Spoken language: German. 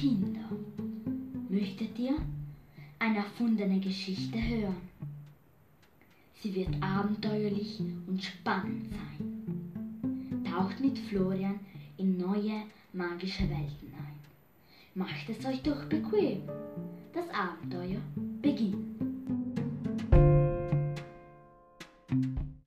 Kinder, möchtet ihr eine erfundene Geschichte hören? Sie wird abenteuerlich und spannend sein. Taucht mit Florian in neue magische Welten ein. Macht es euch doch bequem. Das Abenteuer